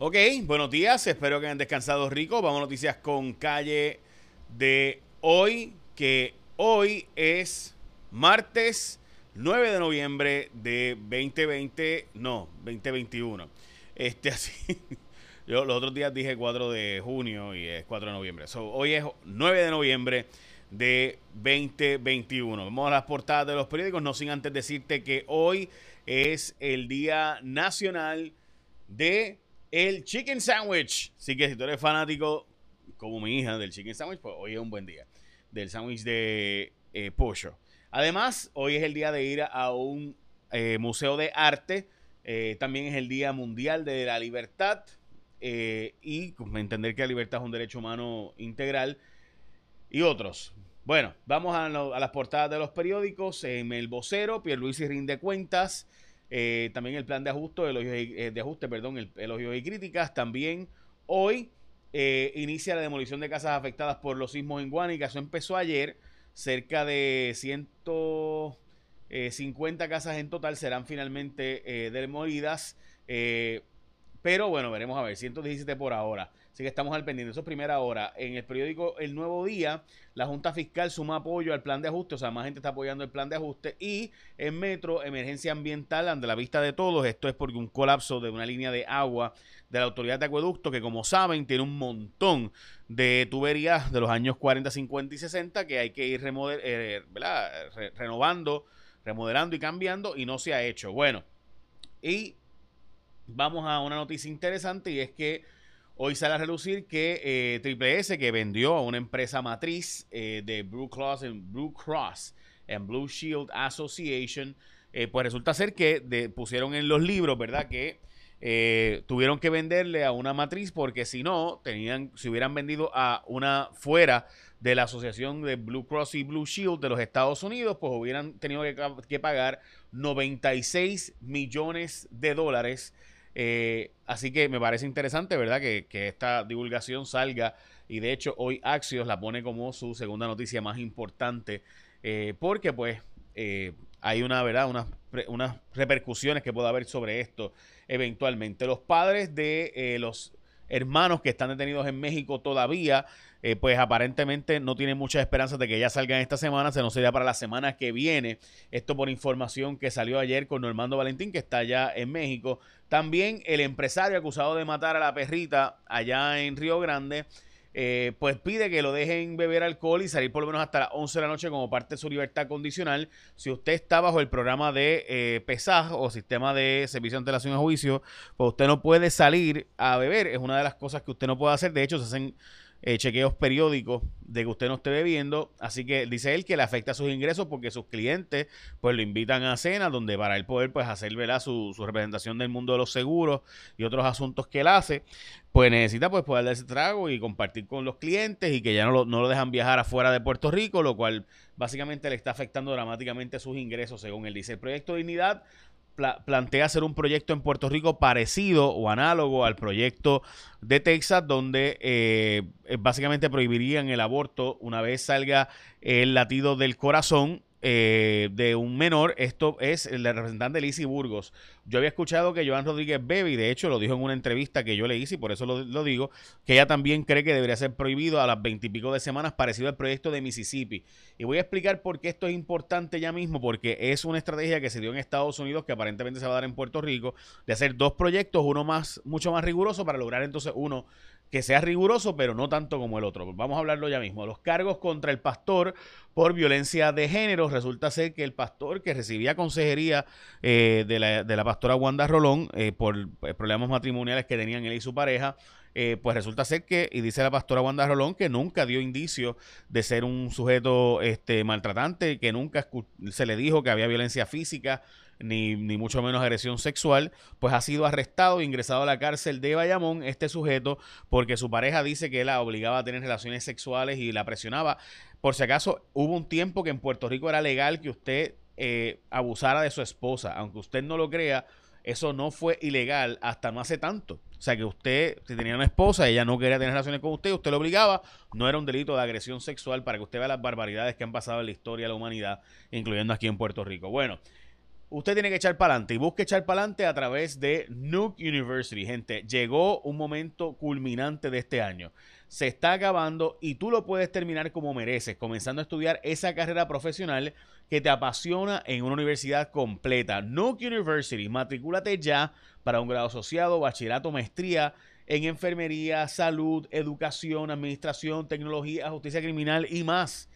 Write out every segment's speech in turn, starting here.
Ok, buenos días, espero que hayan descansado rico. Vamos a noticias con calle de hoy, que hoy es martes 9 de noviembre de 2020, no, 2021. Este así, yo los otros días dije 4 de junio y es 4 de noviembre. hoy es 9 de noviembre de 2021. Vamos a las portadas de los periódicos, no sin antes decirte que hoy es el Día Nacional de el Chicken Sandwich. Así que si tú eres fanático, como mi hija, del Chicken Sandwich, pues hoy es un buen día. Del sándwich de eh, pollo. Además, hoy es el día de ir a un eh, museo de arte. Eh, también es el Día Mundial de la Libertad. y entender que la libertad es un derecho humano integral y otros. Bueno, vamos a, las portadas de los periódicos. En el vocero, Pierluisi rinde cuentas. Eh, también el plan de ajuste, eh, de ajuste, perdón, el, elogios y críticas. También hoy eh, inicia la demolición de casas afectadas por los sismos en Guanica. Eso empezó ayer. Cerca de 150 casas en total serán finalmente demolidas. pero bueno, veremos a ver, 117 por ahora. Así que estamos al pendiente. Eso es primera hora. En el periódico El Nuevo Día, la Junta Fiscal suma apoyo al plan de ajuste. O sea, más gente está apoyando el plan de ajuste. Y en Metro, emergencia ambiental ante la vista de todos. Esto es porque un colapso de una línea de agua de la Autoridad de Acueducto, que como saben, tiene un montón de tuberías de los años 40, 50 y 60 que hay que ir eh, renovando, remodelando y cambiando. Y no se ha hecho. Bueno, y vamos a una noticia interesante y es que Hoy sale a relucir que eh, Triple S, que vendió a una empresa matriz eh, de Blue Cross, en Blue Cross en Blue Shield Association, eh, pues resulta ser que pusieron en los libros, ¿verdad? Que tuvieron que venderle a una matriz porque si no, tenían, si hubieran vendido a una fuera de la asociación de Blue Cross y Blue Shield de los Estados Unidos, pues hubieran tenido que, que pagar 96 millones de dólares eh, así que me parece interesante, ¿verdad? Que, esta divulgación salga y de hecho hoy Axios la pone como su segunda noticia más importante eh, porque pues eh, hay una, ¿verdad? Unas, repercusiones que puede haber sobre esto eventualmente. Los padres de los hermanos que están detenidos en México todavía, eh, pues aparentemente no tienen muchas esperanzas de que ya salgan esta semana, se nos sería para la semana que viene. Esto por información que salió ayer con Normando Valentín, que está allá en México. También el empresario acusado de matar a la perrita allá en Río Grande eh, pues pide que lo dejen beber alcohol y salir por lo menos hasta las 11 de la noche como parte de su libertad condicional. Si usted está bajo el programa de eh, PESAJ o sistema de servicio de antelación a juicio, pues usted no puede salir a beber. Es una de las cosas que usted no puede hacer. De hecho, se hacen eh, chequeos periódicos de que usted no esté bebiendo. Así que dice él que le afecta sus ingresos porque sus clientes pues lo invitan a cena donde para él poder pues hacer Su, su representación del mundo de los seguros y otros asuntos que él hace, pues necesita pues poder dar ese trago y compartir con los clientes y que ya no lo, no lo dejan viajar afuera de Puerto Rico, lo cual básicamente le está afectando dramáticamente sus ingresos según él dice. El proyecto Dignidad plantea hacer un proyecto en Puerto Rico parecido o análogo al proyecto de Texas, donde eh, básicamente prohibirían el aborto una vez salga el latido del corazón eh, de un menor. Esto es el representante Lizzie Burgos. Yo había escuchado que Joan Rodríguez Bebe, de hecho lo dijo en una entrevista que yo le hice, y por eso lo, digo, que ella también cree que debería ser prohibido a las veintipico de semanas, parecido al proyecto de Mississippi. Y voy a explicar por qué esto es importante ya mismo, porque es una estrategia que se dio en Estados Unidos, que aparentemente se va a dar en Puerto Rico, de hacer dos proyectos, uno más, mucho más riguroso, para lograr entonces uno que sea riguroso, pero no tanto como el otro. Vamos a hablarlo ya mismo. Los cargos contra el pastor por violencia de género. Resulta ser que el pastor que recibía consejería eh, de, la, de, la, pastora Wanda Rolón eh, por eh, problemas matrimoniales que tenían él y su pareja, pues resulta ser que, y dice la pastora Wanda Rolón, que nunca dio indicio de ser un sujeto este, maltratante, que nunca se le dijo que había violencia física ni, ni, mucho menos agresión sexual, pues ha sido arrestado e ingresado a la cárcel de Bayamón este sujeto porque su pareja dice que la obligaba a tener relaciones sexuales y la presionaba. Por si acaso, hubo un tiempo que en Puerto Rico era legal que usted eh, abusara de su esposa, aunque usted no lo crea, eso no fue ilegal hasta no hace tanto. O sea que usted, si tenía una esposa ella no quería tener relaciones con usted, usted lo obligaba, no era un delito de agresión sexual para que usted vea las barbaridades que han pasado en la historia de la humanidad, incluyendo aquí en Puerto Rico. Bueno, usted tiene que echar para adelante y busque echar para adelante a través de Nuke University. Gente, llegó un momento culminante de este año. Se está acabando y tú lo puedes terminar como mereces, comenzando a estudiar esa carrera profesional que te apasiona en una universidad completa. Nuke University, matricúlate ya para un grado asociado, bachillerato, maestría en enfermería, salud, educación, administración, tecnología, justicia criminal y más.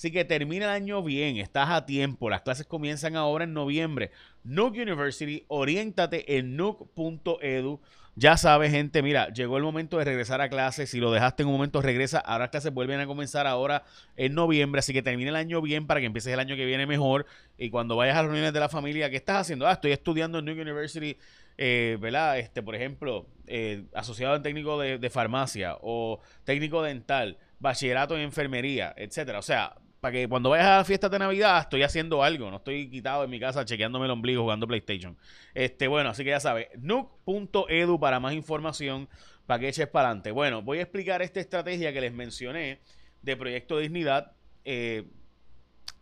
Así que termina el año bien, estás a tiempo. Las clases comienzan ahora en noviembre. Nuke University, oriéntate en nuke.edu. Ya sabes, gente, mira, llegó el momento de regresar a clases. Si lo dejaste en un momento, regresa. Ahora las clases vuelven a comenzar ahora en noviembre. Así que termine el año bien para que empieces el año que viene mejor. Y cuando vayas a las reuniones de la familia, ¿qué estás haciendo? Ah, estoy estudiando en Nuke University, eh, ¿verdad? Este, por ejemplo, eh, asociado en técnico de, de farmacia o técnico dental, bachillerato en enfermería, etcétera. O sea, para que cuando vayas a la fiesta de Navidad estoy haciendo algo, no estoy quitado en mi casa chequeándome el ombligo jugando PlayStation. Este, bueno, así que ya sabes, nuke.edu para más información, para que eches para adelante. Bueno, voy a explicar esta estrategia que les mencioné de Proyecto Dignidad. Eh,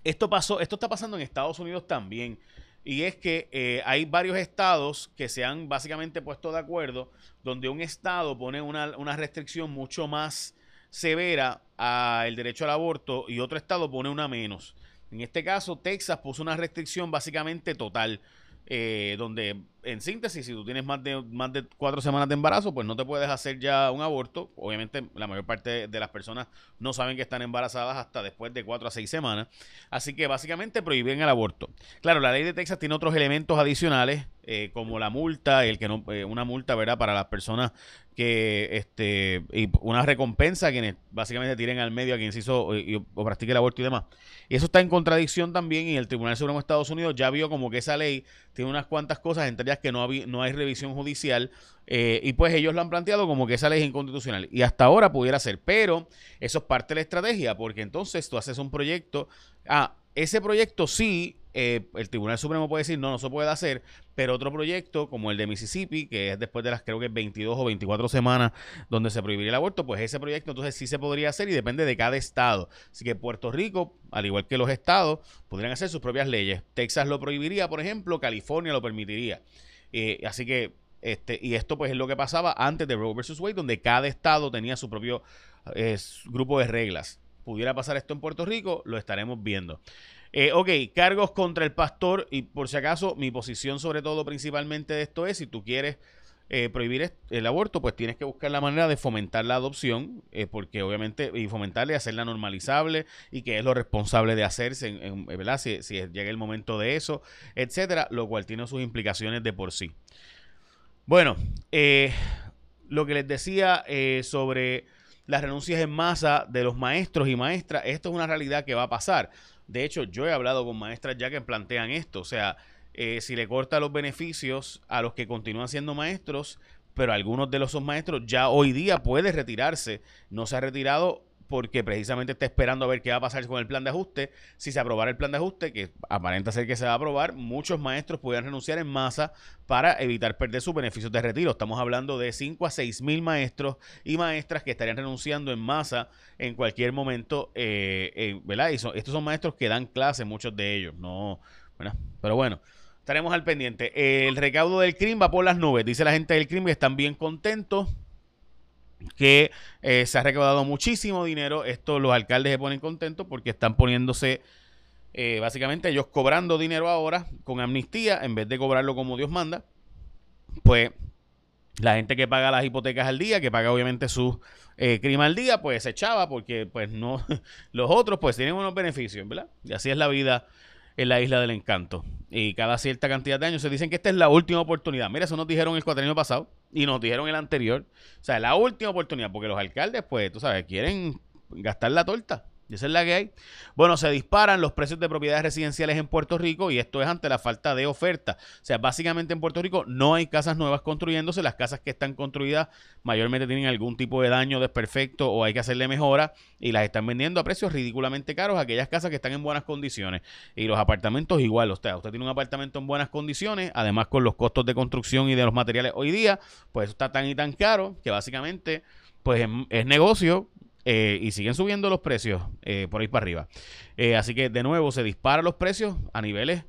esto pasó, esto está pasando en Estados Unidos también. Y es que eh, hay varios estados que se han básicamente puesto de acuerdo, donde un estado pone una, una restricción mucho más severa al derecho al aborto y otro estado pone una menos. En este caso, Texas puso una restricción básicamente total, eh, donde en síntesis, si tú tienes más de, más de cuatro semanas de embarazo, pues no te puedes hacer ya un aborto. Obviamente, la mayor parte de las personas no saben que están embarazadas hasta después de cuatro a seis semanas. Así que básicamente prohíben el aborto. Claro, la ley de Texas tiene otros elementos adicionales, eh, como la multa, el que no, eh, una multa, ¿verdad? Para las personas que, este, y una recompensa a quienes básicamente tiren al medio a quien se hizo o, practique el aborto y demás. Y eso está en contradicción también y el Tribunal Supremo de Estados Unidos ya vio como que esa ley tiene unas cuantas cosas, entre ellas que no, no hay revisión judicial eh, y pues ellos lo han planteado como que esa ley es inconstitucional y hasta ahora pudiera ser, pero eso es parte de la estrategia porque entonces tú haces un proyecto, ah, ese proyecto sí eh, el Tribunal Supremo puede decir no, no se puede hacer, pero otro proyecto como el de Mississippi, que es después de las creo que 22 o 24 semanas donde se prohibiría el aborto, pues ese proyecto entonces sí se podría hacer y depende de cada estado. Así que Puerto Rico, al igual que los estados, podrían hacer sus propias leyes. Texas lo prohibiría, por ejemplo, California lo permitiría. Eh, así que este, y esto pues es lo que pasaba antes de Roe vs. Wade, donde cada estado tenía su propio eh, grupo de reglas. Pudiera pasar esto en Puerto Rico, lo estaremos viendo. Eh, ok, cargos contra el pastor y por si acaso mi posición sobre todo principalmente de esto es si tú quieres eh, prohibir el aborto, pues tienes que buscar la manera de fomentar la adopción, eh, porque obviamente, y fomentarle, hacerla normalizable y que es lo responsable de hacerse, en, ¿verdad? Si, si, llega el momento de eso, etcétera, lo cual tiene sus implicaciones de por sí. Bueno, lo que les decía sobre las renuncias en masa de los maestros y maestras, esto es una realidad que va a pasar. De hecho, yo he hablado con maestras ya que plantean esto. O sea, eh, si le corta los beneficios a los que continúan siendo maestros, pero algunos de los maestros ya hoy día puede retirarse. No se ha retirado porque precisamente está esperando a ver qué va a pasar con el plan de ajuste. Si se aprobara el plan de ajuste, que aparenta ser que se va a aprobar, muchos maestros pueden renunciar en masa para evitar perder sus beneficios de retiro. Estamos hablando de 5 a 6 mil maestros y maestras que estarían renunciando en masa en cualquier momento, eh, eh, ¿verdad? Y estos son maestros que dan clase, muchos de ellos, no, Pero bueno. Estaremos al pendiente. El recaudo del crimen va por las nubes. Dice la gente del crimen que están bien contentos que eh, se ha recaudado muchísimo dinero. Esto los alcaldes se ponen contentos porque están poniéndose, eh, básicamente ellos cobrando dinero ahora con amnistía en vez de cobrarlo como Dios manda. Pues la gente que paga las hipotecas al día, que paga obviamente su eh, crimen al día, pues se echaba porque pues no, los otros pues tienen unos beneficios, ¿verdad? Y así es la vida en la isla del encanto. Y cada cierta cantidad de años se dicen que esta es la última oportunidad. Mira, eso nos dijeron el cuatrienio pasado y nos dijeron el anterior. O sea, la última oportunidad, porque los alcaldes, pues, tú sabes, quieren gastar la torta. Y esa es la que hay. Bueno, se disparan los precios de propiedades residenciales en Puerto Rico y esto es ante la falta de oferta. O sea, básicamente en Puerto Rico no hay casas nuevas construyéndose. Las casas que están construidas mayormente tienen algún tipo de daño, desperfecto o hay que hacerle mejora y las están vendiendo a precios ridículamente caros aquellas casas que están en buenas condiciones. Y los apartamentos igual. Usted, usted tiene un apartamento en buenas condiciones, además con los costos de construcción y de los materiales hoy día, pues está tan y tan caro que básicamente pues es negocio eh, y siguen subiendo los precios eh, por ahí para arriba. Eh, así que de nuevo se disparan los precios a niveles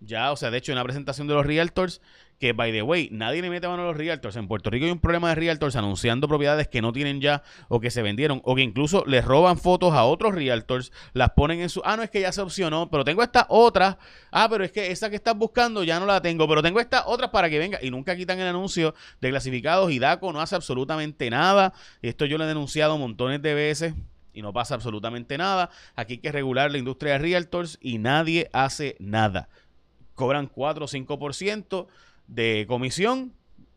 ya, o sea, de hecho, en una presentación de los realtors, que by the way, nadie le mete mano a los realtors. En Puerto Rico hay un problema de realtors anunciando propiedades que no tienen ya o que se vendieron o que incluso les roban fotos a otros realtors, las ponen en su, ah, no, es que ya se opcionó, pero tengo esta otra, ah, pero es que esa que estás buscando ya no la tengo, pero tengo esta otra para que venga y nunca quitan el anuncio de clasificados y DACO no hace absolutamente nada. Esto yo lo he denunciado montones de veces y no pasa absolutamente nada. Aquí hay que regular la industria de realtors y nadie hace nada. Cobran 4 o 5% de comisión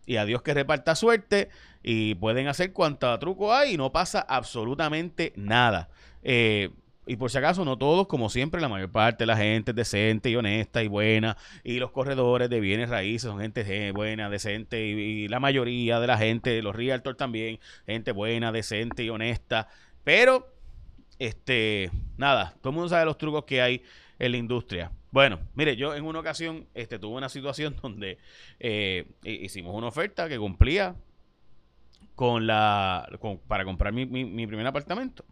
y a Dios que reparta suerte y pueden hacer cuanta truco hay y no pasa absolutamente nada. Eh, y por si acaso, no todos, como siempre, la mayor parte de la gente es decente y honesta y buena. Y los corredores de bienes raíces son gente buena, decente. Y, la mayoría de la gente, los realtors también, gente buena, decente y honesta. Pero, este, nada, todo el mundo sabe los trucos que hay en la industria. Bueno, mire, yo en una ocasión este, tuve una situación donde eh, hicimos una oferta que cumplía con la para comprar mi, mi, primer apartamento.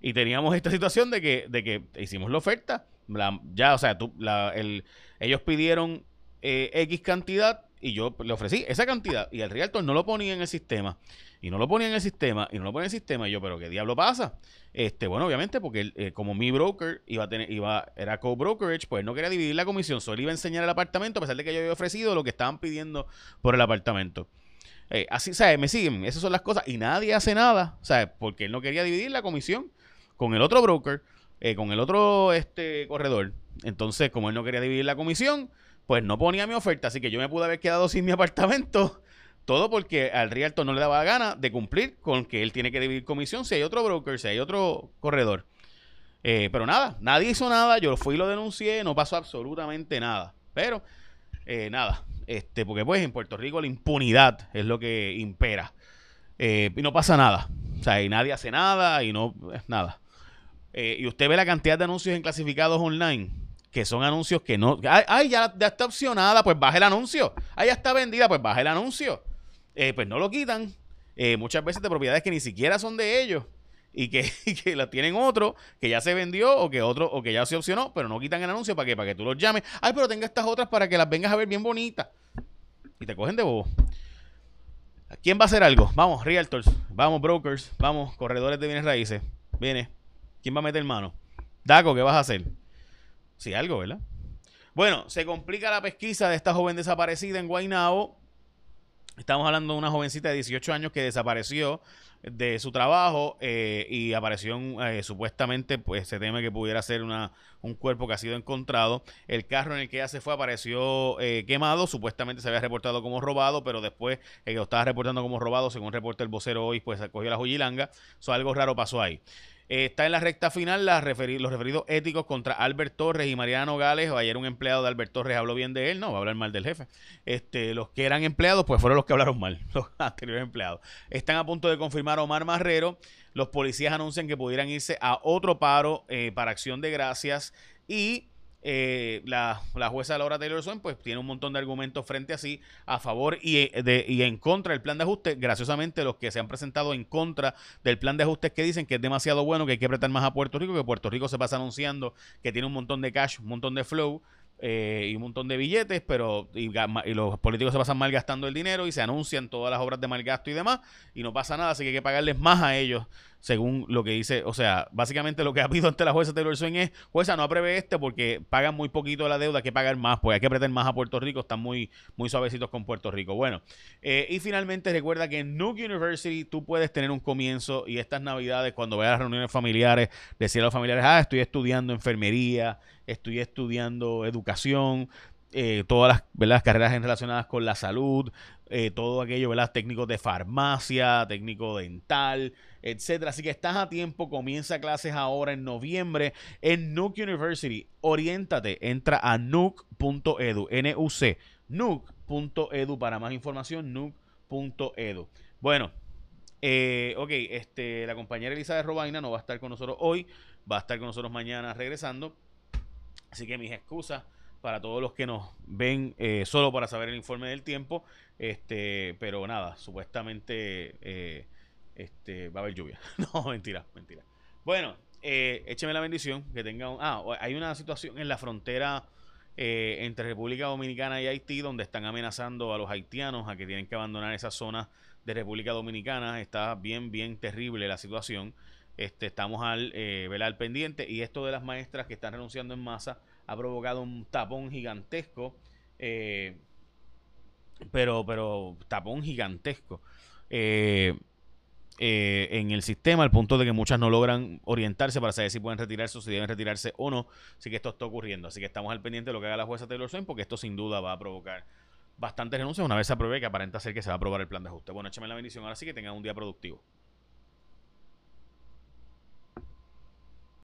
Y teníamos esta situación de que, de que hicimos la oferta. ya, o sea, tú, la, el, ellos pidieron eh, X cantidad y yo le ofrecí esa cantidad y el realtor no lo ponía en el sistema y no lo ponía en el sistema y no lo ponía en el sistema y yo pero qué diablo pasa este bueno obviamente porque eh, como mi broker iba a tener iba era co-brokerage pues no quería dividir la comisión solo iba a enseñar el apartamento a pesar de que yo había ofrecido lo que estaban pidiendo por el apartamento. Eh, así sabes me siguen esas son las cosas y nadie hace nada sabes porque él no quería dividir la comisión con el otro broker eh, con el otro este corredor. Entonces como él no quería dividir la comisión pues no ponía mi oferta, así que yo me pude haber quedado sin mi apartamento. Todo porque al realtor no le daba gana de cumplir con que él tiene que dividir comisión si hay otro broker, si hay otro corredor. Eh, pero nada, nadie hizo nada, yo fui y lo denuncié, no pasó absolutamente nada. Pero eh, nada, este, porque pues en Puerto Rico la impunidad es lo que impera. Eh, y no pasa nada. O sea, y nadie hace nada y no, nada. y usted ve la cantidad de anuncios en clasificados online que son anuncios que no. Ay, ya, está opcionada, pues baja el anuncio. Ay, ya está vendida, pues baja el anuncio. Eh, pues no lo quitan. Eh, muchas veces de propiedades que ni siquiera son de ellos y que, que la tienen otro que ya se vendió o que otro o que ya se opcionó, pero no quitan el anuncio para que para que tú los llames. Ay, pero tenga estas otras para que las vengas a ver bien bonitas. Y te cogen de bobo. ¿Quién va a hacer algo? Vamos, realtors, vamos, brokers, vamos, corredores de bienes raíces. Viene. ¿Quién va a meter mano? Daco, ¿qué vas a hacer? Sí, algo, ¿verdad? Bueno, se complica la pesquisa de esta joven desaparecida en Guaynabo. Estamos hablando de una jovencita de 18 años que desapareció de su trabajo eh, y apareció eh, supuestamente, pues se teme que pudiera ser una, un cuerpo que ha sido encontrado. El carro en el que ella se fue apareció eh, quemado, supuestamente se había reportado como robado, pero después que lo estaba reportando como robado, según reporta el vocero hoy, pues cogió la joyilanga. So, algo raro pasó ahí está en la recta final los referidos éticos contra Albert Torres y Mariano Gales. Ayer un empleado de Albert Torres habló bien de él, no, va a hablar mal del jefe. Este, los que eran empleados, pues fueron los que hablaron mal, los anteriores empleados. Están a punto de confirmar a Omar Marrero. Los policías anuncian que pudieran irse a otro paro eh, para acción de gracias y eh, la, jueza Laura Taylor Swain pues tiene un montón de argumentos frente a sí, a favor y, de, y en contra del plan de ajuste. Graciosamente, los que se han presentado en contra del plan de ajuste que dicen que es demasiado bueno, que hay que apretar más a Puerto Rico, que Puerto Rico se pasa anunciando que tiene un montón de cash, un montón de flow, eh, y un montón de billetes, pero y, los políticos se pasan mal gastando el dinero y se anuncian todas las obras de mal gasto y demás, y no pasa nada, así que hay que pagarles más a ellos, según lo que dice, o sea, básicamente lo que ha pedido ante la jueza Taylor Swain es, jueza, no apruebe este porque pagan muy poquito la deuda, hay que pagar más, pues hay que apretar más a Puerto Rico, están muy, muy suavecitos con Puerto Rico. Bueno, eh, y finalmente recuerda que en Nuke University tú puedes tener un comienzo y estas navidades, cuando vayas a las reuniones familiares, decir a los familiares, ah, estoy estudiando enfermería, estoy estudiando educación, eh, todas las carreras relacionadas con la salud, eh, todo aquello, ¿verdad? técnicos de farmacia, técnico dental, etcétera. Así que estás a tiempo, comienza clases ahora en noviembre en Nuke University. Oriéntate, entra a nuke.edu, N-U-C, nuke.edu para más información, nuke.edu. Bueno, eh, ok, este, la compañera Elizabeth Robaina no va a estar con nosotros hoy, va a estar con nosotros mañana regresando. Así que mis excusas para todos los que nos ven eh, solo para saber el informe del tiempo. Este, pero nada, supuestamente eh, este, va a haber lluvia. no, mentira, mentira. Bueno, eh, écheme la bendición, que tenga un... Ah, hay una situación en la frontera eh, entre República Dominicana y Haití, donde están amenazando a los haitianos a que tienen que abandonar esa zona de República Dominicana. Está bien, bien terrible la situación. Este, estamos al, eh, al pendiente y esto de las maestras que están renunciando en masa ha provocado un tapón gigantesco. Eh, pero, pero tapón gigantesco. Eh, eh, en el sistema, al punto de que muchas no logran orientarse para saber si pueden retirarse o si deben retirarse o no. Así que esto está ocurriendo. Así que estamos al pendiente de lo que haga la jueza Taylor Swain, porque esto sin duda va a provocar bastantes renuncias una vez se apruebe, que aparenta ser que se va a aprobar el plan de ajuste. Bueno, échame la bendición. Ahora sí que tengan un día productivo.